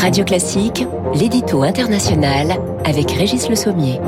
Radio Classique, l'édito international avec Régis Le Sommier.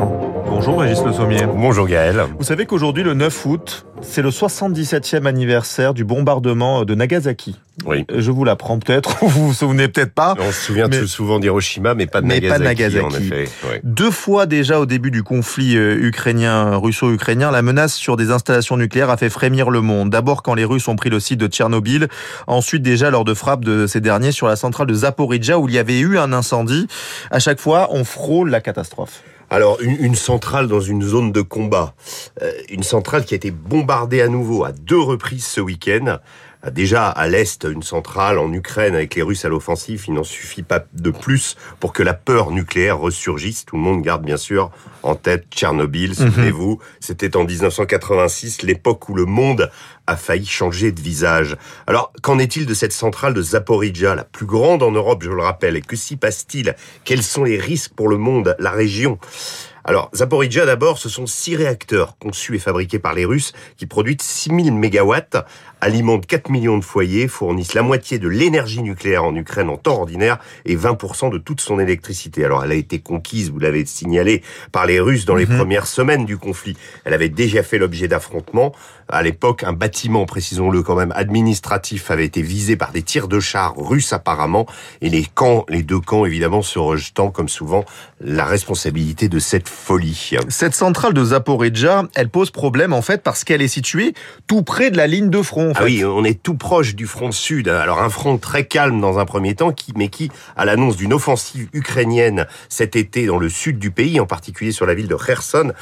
Bonjour Régis Le Sommier. Bonjour Gaël. Vous savez qu'aujourd'hui, le 9 août, c'est le 77e anniversaire du bombardement de Nagasaki. Oui. Je vous l'apprends peut-être, vous vous souvenez peut-être pas. On se souvient Mais- tout souvent d'Hiroshima, mais pas de Mais Nagasaki, pas de Nagasaki. en effet. Deux fois déjà au début du conflit euh, ukrainien, russo-ukrainien, la menace sur des installations nucléaires a fait frémir le monde. D'abord quand les Russes ont pris le site de Tchernobyl, ensuite déjà lors de frappes de ces derniers sur la centrale de Zaporizhia où il y avait eu un incendie. À chaque fois, on frôle la catastrophe. Alors, une, centrale dans une zone de combat, Euh, une centrale qui a été bombardée à nouveau à deux reprises ce week-end. Euh, Déjà à l'est, une centrale en Ukraine avec les Russes à l'offensive, il n'en suffit pas de plus pour que la peur nucléaire ressurgisse. Tout le monde garde bien sûr en tête Tchernobyl, souvenez-vous, c'était en 1986, l'époque où le monde a failli changer de visage. Alors, qu'en est-il de cette centrale de Zaporizhia, la plus grande en Europe, je le rappelle, et que s'y passe-t-il? Quels sont les risques pour le monde, la région? Alors, Zaporizhia, d'abord, ce sont six réacteurs conçus et fabriqués par les Russes qui produisent 6000 mégawatts, alimentent 4 millions de foyers, fournissent la moitié de l'énergie nucléaire en Ukraine en temps ordinaire et 20% de toute son électricité. Alors, elle a été conquise, vous l'avez signalé, par les Russes dans les premières semaines du conflit. Elle avait déjà fait l'objet d'affrontements. À l'époque, un bâtiment, précisons-le quand même, administratif avait été visé par des tirs de chars russes apparemment et les camps, les deux camps évidemment se rejetant comme souvent la responsabilité de cette folie. Cette centrale de Zaporizhia, elle pose problème en fait parce qu'elle est située tout près de la ligne de front. en Ah oui, on est tout proche du front sud. Alors un front très calme dans un premier temps, mais qui, à l'annonce d'une offensive ukrainienne cet été dans le sud du pays, en particulier sur la ville de Kherson,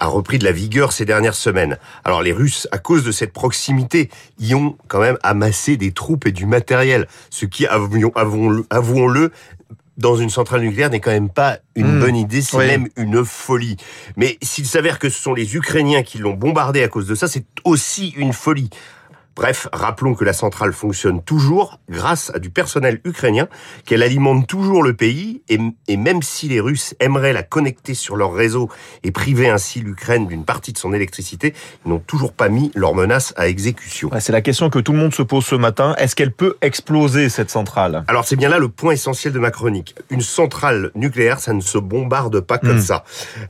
a repris de la vigueur ces dernières semaines. Alors les Russes, à cause de cette proximité, y ont quand même amassé des troupes et du matériel, ce qui, avouons- avouons-le, avouons-le, dans une centrale nucléaire n'est quand même pas une Hmm. bonne idée, c'est Oui. même une folie. Mais s'il s'avère que ce sont les Ukrainiens qui l'ont bombardé à cause de ça, c'est aussi une folie. Bref, rappelons que la centrale fonctionne toujours grâce à du personnel ukrainien, qu'elle alimente toujours le pays, et, et même si les Russes aimeraient la connecter sur leur réseau et priver ainsi l'Ukraine d'une partie de son électricité, ils n'ont toujours pas mis leur menace à exécution. Ouais, c'est la question que tout le monde se pose ce matin. Est-ce qu'elle peut exploser cette centrale? Alors c'est bien là le point essentiel de ma chronique. Une centrale nucléaire, ça ne se bombarde pas comme Mm. ça.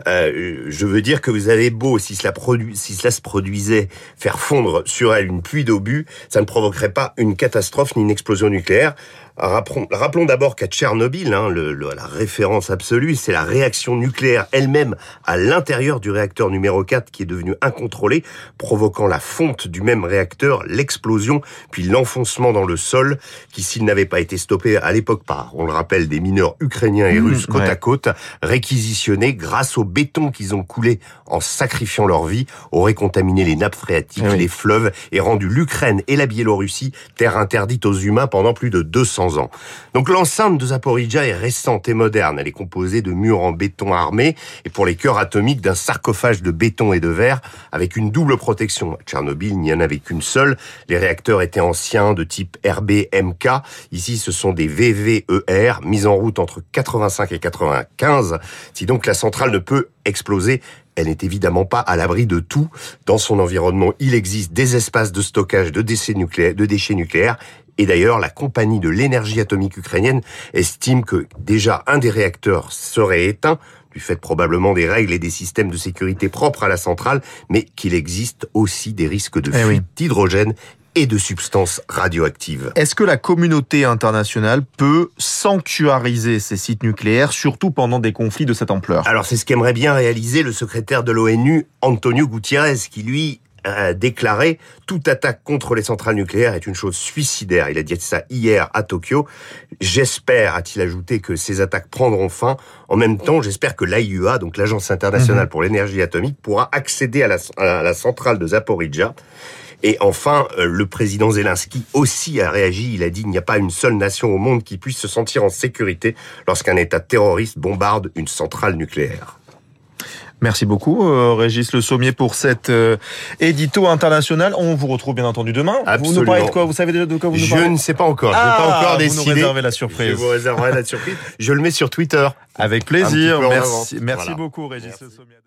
Euh, je veux dire que vous avez beau, si cela, si cela se produisait, faire fondre sur elle une pluie d'obus, ça ne provoquerait pas une catastrophe ni une explosion nucléaire. Rappelons, rappelons d'abord qu'à Tchernobyl, hein, le- le- la référence absolue, c'est la réaction nucléaire elle-même à l'intérieur du réacteur numéro 4 qui est devenu incontrôlé, provoquant la fonte du même réacteur, l'explosion, puis l'enfoncement dans le sol, qui s'il n'avait pas été stoppé à l'époque par, on le rappelle, des mineurs ukrainiens et Mmh, russes côte ouais. à côte, réquisitionnés grâce au béton qu'ils ont coulé en sacrifiant leur vie, aurait contaminé les nappes phréatiques, Eh oui. les fleuves et rendu l'Ukraine et la Biélorussie terre interdite aux humains pendant plus de 200 Donc l'enceinte de Zaporizhia est récente et moderne. Elle est composée de murs en béton armé et pour les cœurs atomiques d'un sarcophage de béton et de verre avec une double protection. À Tchernobyl, il n'y en avait qu'une seule. Les réacteurs étaient anciens de type RBMK. Ici, ce sont des VVER mis en route entre 85 et 95. Si donc la centrale ne peut exploser, elle n'est évidemment pas à l'abri de tout. Dans son environnement, il existe des espaces de stockage de déchets nucléaires et d'ailleurs, la compagnie de l'énergie atomique ukrainienne estime que déjà un des réacteurs serait éteint, du fait probablement des règles et des systèmes de sécurité propres à la centrale, mais qu'il existe aussi des risques de Eh fuite oui. d'hydrogène et de substances radioactives. Est-ce que la communauté internationale peut sanctuariser ces sites nucléaires, surtout pendant des conflits de cette ampleur? Alors c'est ce qu'aimerait bien réaliser le secrétaire de l'ONU, Antonio Gutiérrez, qui lui a déclaré toute attaque contre les centrales nucléaires est une chose suicidaire. Il a dit ça hier à Tokyo. J'espère, a-t-il ajouté, que ces attaques prendront fin. En même temps, j'espère que l'AIEA, donc l'Agence internationale pour l'énergie atomique, pourra accéder à la, à la centrale de Zaporizhia. Et enfin, euh, le président Zelensky aussi a réagi. Il a dit il n'y a pas une seule nation au monde qui puisse se sentir en sécurité lorsqu'un État terroriste bombarde une centrale nucléaire. Merci beaucoup, euh, Régis Le Sommier, pour cet euh, édito international. On vous retrouve bien entendu demain. Vous nous Absolument. parlez de quoi Vous savez déjà de quoi vous nous Je parlez ne sais pas encore. Je Ah, n'ai pas encore vous nous décidé. réservez la Je surprise. vous réserverai la surprise. Je le mets sur Twitter. Avec plaisir. Merci, avance. merci Voilà. beaucoup, Régis Merci. Le Sommier.